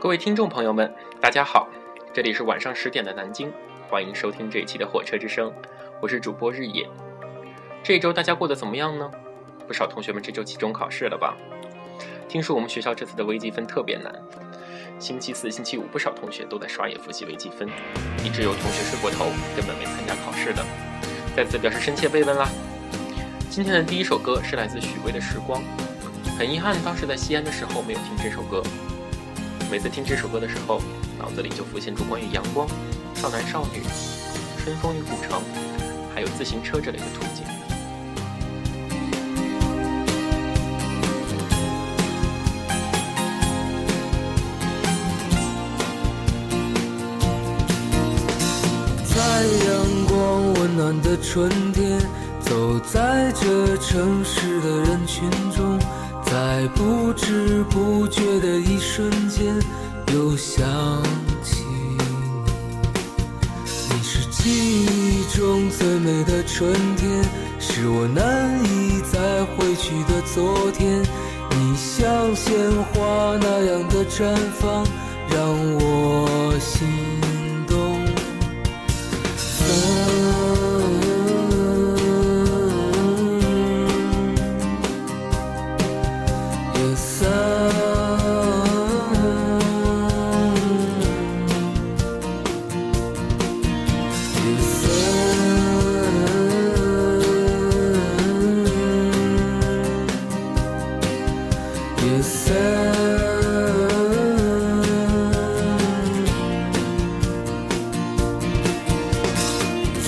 各位听众朋友们，大家好，这里是晚上十点的南京，欢迎收听这一期的火车之声，我是主播日野。这一周大家过得怎么样呢？不少同学们这周期中考试了吧？听说我们学校这次的微积分特别难，星期四、星期五不少同学都在刷野复习微积分，一直有同学睡过头，根本没参加考试的，在此表示深切慰问啦。今天的第一首歌是来自许巍的《时光》，很遗憾当时在西安的时候没有听这首歌。每次听这首歌的时候，脑子里就浮现出关于阳光、少男少女、春风与古城，还有自行车这类的图景。在阳光温暖的春天，走在这城市的人群中。在不知不觉的一瞬间，又想起你。你是记忆中最美的春天，是我难以再回去的昨天。你像鲜花那样的绽放，让我心。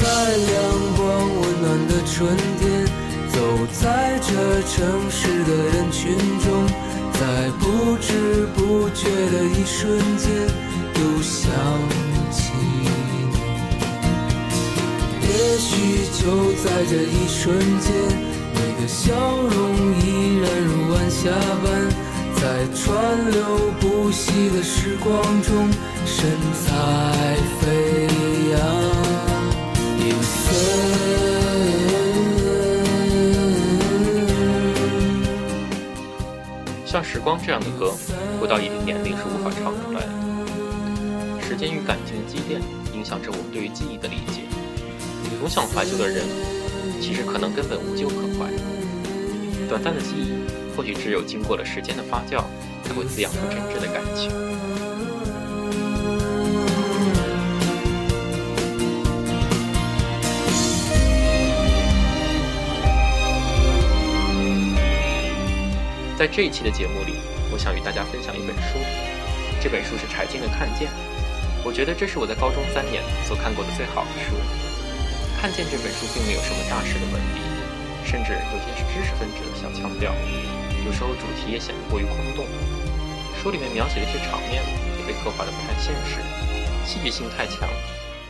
在阳光温暖的春天走在这城市的人群中在不知不觉的一瞬间又想起你。也许就在这一瞬间你的笑容依然如晚霞般在川流不息的时光中，身在像《时光》这样的歌，不到一定年龄是无法唱出来的。时间与感情的积淀，影响着我们对于记忆的理解。总想怀旧的人，其实可能根本无旧可怀。短暂的记忆，或许只有经过了时间的发酵，才会滋养出真挚的感情。在这一期的节目里，我想与大家分享一本书。这本书是柴静的《看见》，我觉得这是我在高中三年所看过的最好的书。《看见》这本书并没有什么大师的文笔，甚至有些是知识分子的小腔调，有时候主题也显得过于空洞。书里面描写的一些场面也被刻画的不太现实，戏剧性太强，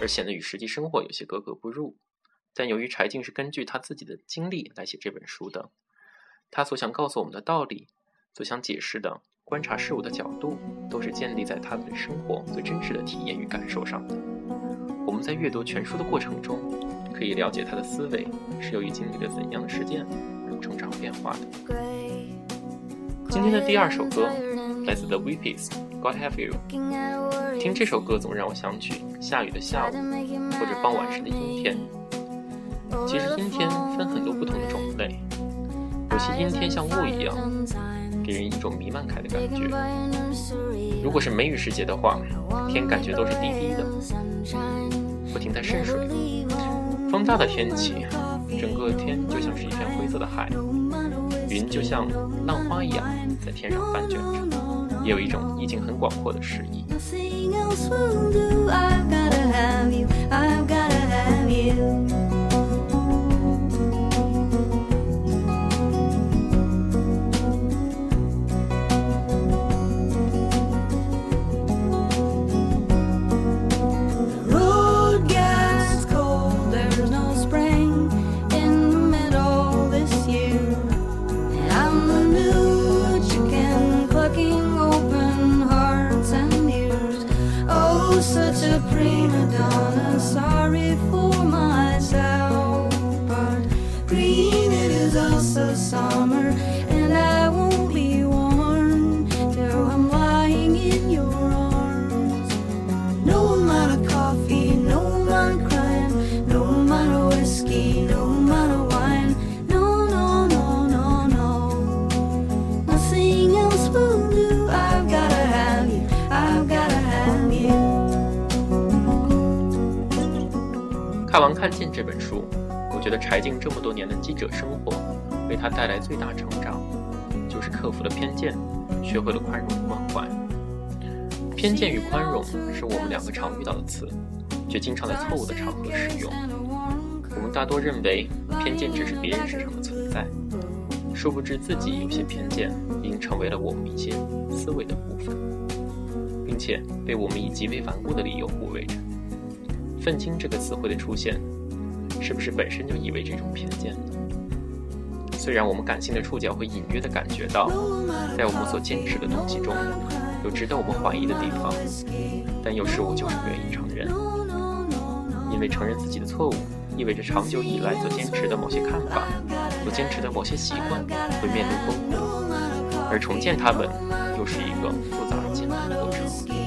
而显得与实际生活有些格格不入。但由于柴静是根据他自己的经历来写这本书的。他所想告诉我们的道理，所想解释的观察事物的角度，都是建立在他对生活最真实的体验与感受上的。我们在阅读全书的过程中，可以了解他的思维是由于经历了怎样的事件而成长变化的。今天的第二首歌来自 The Weepies，《God Have You》。听这首歌总让我想起下雨的下午，或者傍晚时的阴天。其实阴天分很多不同的种类。有些阴天像雾一样，给人一种弥漫开的感觉。如果是梅雨时节的话，天感觉都是低低的，不停在渗水。风大的天气，整个天就像是一片灰色的海，云就像浪花一样在天上翻卷着，也有一种意境很广阔的诗意。看《见》这本书，我觉得柴静这么多年的记者生活，为他带来最大成长，就是克服了偏见，学会了宽容关怀。偏见与宽容是我们两个常遇到的词，却经常在错误的场合使用。我们大多认为偏见只是别人身上的存在，殊不知自己有些偏见已经成为了我们一些思维的部分，并且被我们以极为顽固的理由护卫着。愤青这个词汇的出现，是不是本身就意味着一种偏见呢？虽然我们感性的触角会隐约的感觉到，在我们所坚持的东西中，有值得我们怀疑的地方，但有时我就是不愿意承认，因为承认自己的错误，意味着长久以来所坚持的某些看法，所坚持的某些习惯会面临崩溃，而重建它们，又是一个复杂而艰难的过程。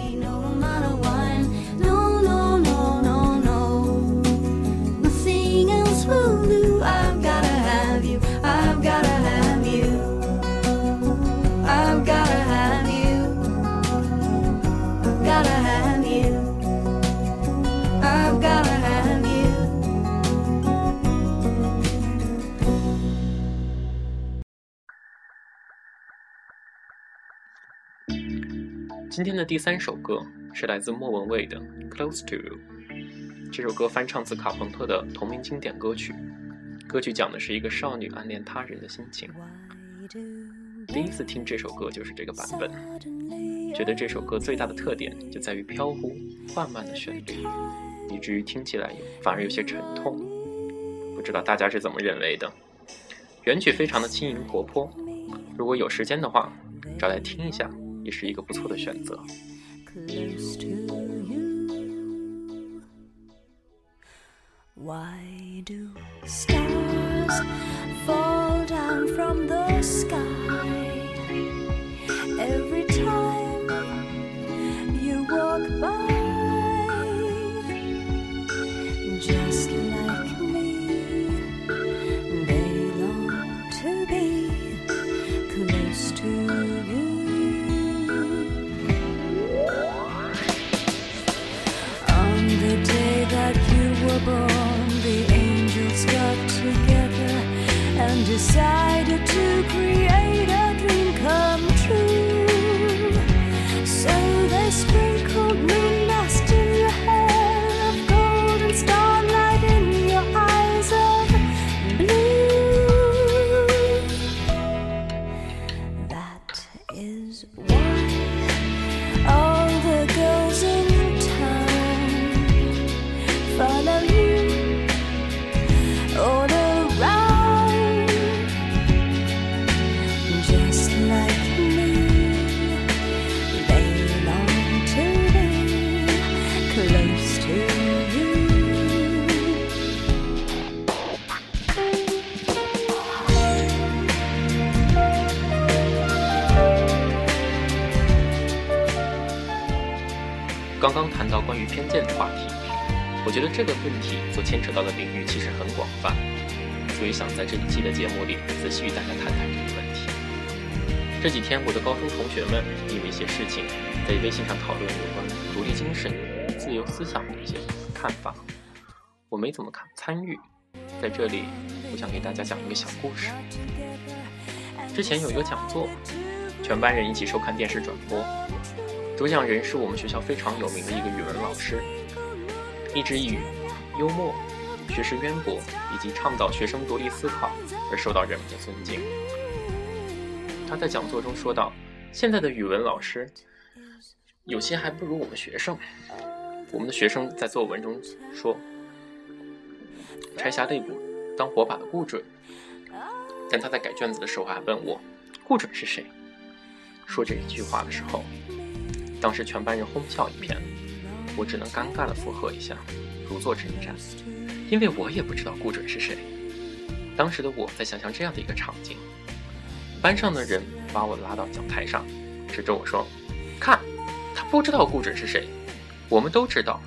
今天的第三首歌是来自莫文蔚的《Close to You》。这首歌翻唱自卡朋特的同名经典歌曲。歌曲讲的是一个少女暗恋他人的心情。第一次听这首歌就是这个版本，觉得这首歌最大的特点就在于飘忽缓慢的旋律，以至于听起来反而有些沉痛。不知道大家是怎么认为的？原曲非常的轻盈活泼，如果有时间的话，找来听一下。也是一个不错的选择。Why do stars fall down from the sky every time 这个问题所牵扯到的领域其实很广泛，所以想在这一期的节目里仔细与大家谈谈这个问题。这几天，我的高中同学们因为一些事情，在微信上讨论有关独立精神、自由思想的一些看法，我没怎么看参与。在这里，我想给大家讲一个小故事。之前有一个讲座，全班人一起收看电视转播。主讲人是我们学校非常有名的一个语文老师，一直以幽默、学识渊博以及倡导学生独立思考而受到人们的尊敬。他在讲座中说道：“现在的语文老师有些还不如我们学生。我们的学生在作文中说‘拆下肋骨当火把的顾准’，但他在改卷子的时候还问我‘顾准是谁’。说这一句话的时候。”当时全班人哄笑一片，我只能尴尬的附和一下，如坐针毡，因为我也不知道顾准是谁。当时的我在想象这样的一个场景：班上的人把我拉到讲台上，指着我说：“看，他不知道顾准是谁，我们都知道，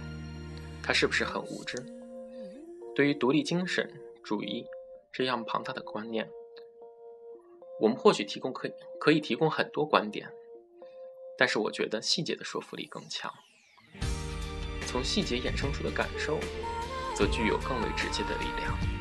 他是不是很无知？”对于独立精神主义这样庞大的观念，我们或许提供可以可以提供很多观点。但是我觉得细节的说服力更强，从细节衍生出的感受，则具有更为直接的力量。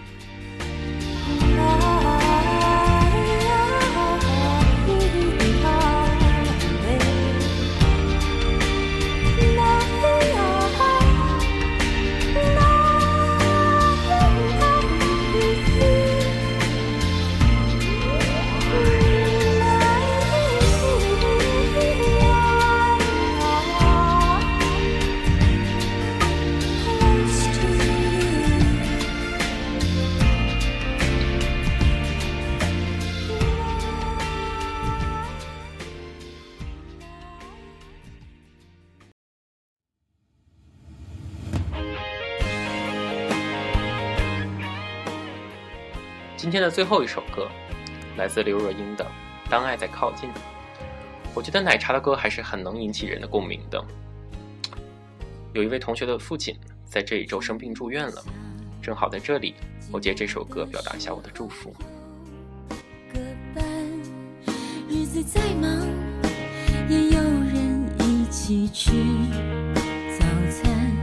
今天的最后一首歌，来自刘若英的《当爱在靠近》。我觉得奶茶的歌还是很能引起人的共鸣的。有一位同学的父亲在这一周生病住院了，正好在这里，我借这首歌表达一下我的祝福。日子再忙，也有人一起吃早餐。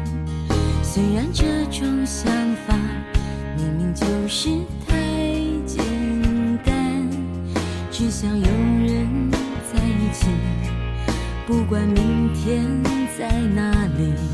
虽然这种想法明明就是。只想有人在一起，不管明天在哪里。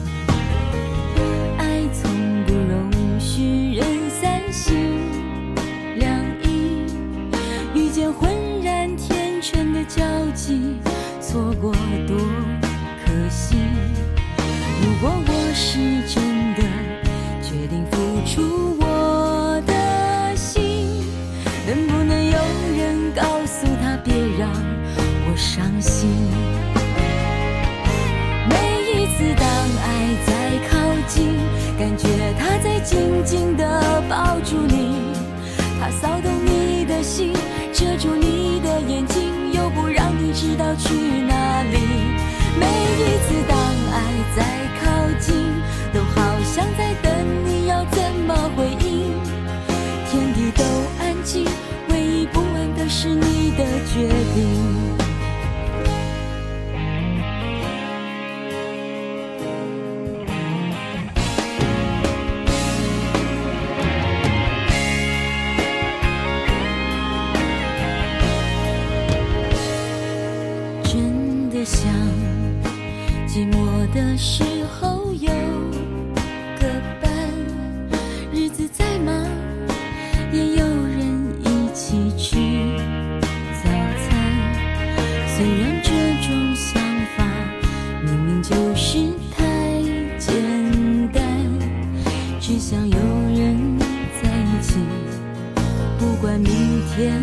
天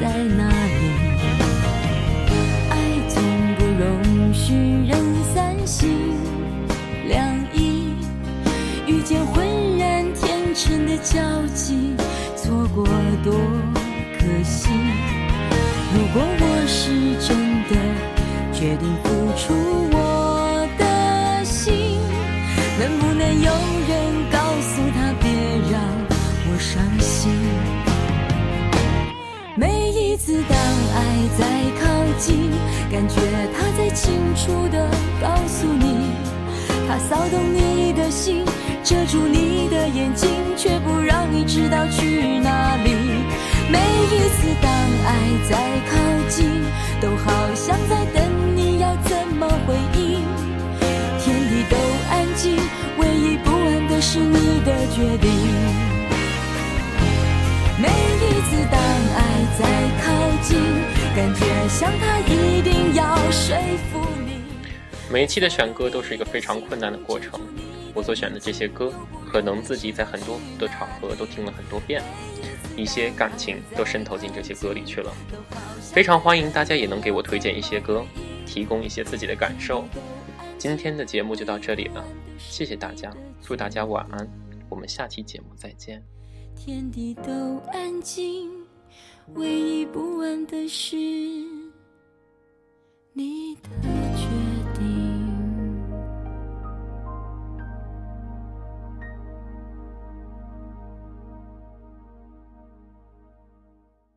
在哪里？爱总不容许人三心两意，遇见浑然天成的交集，错过多可惜。如果我是真的决定付出我的心，能不能有人？感觉他在清楚地告诉你，他骚动你的心，遮住你的眼睛，却不让你知道去哪里。每一次当爱在靠近，都好像在等你要怎么回应。天地都安静，唯一不安的是你的决定。每一次当爱在感觉像他一定要说服你。每一期的选歌都是一个非常困难的过程。我所选的这些歌，可能自己在很多的场合都听了很多遍，一些感情都渗透进这些歌里去了。非常欢迎大家也能给我推荐一些歌，提供一些自己的感受。今天的节目就到这里了，谢谢大家，祝大家晚安，我们下期节目再见。天地都安静。唯一不安的是你的。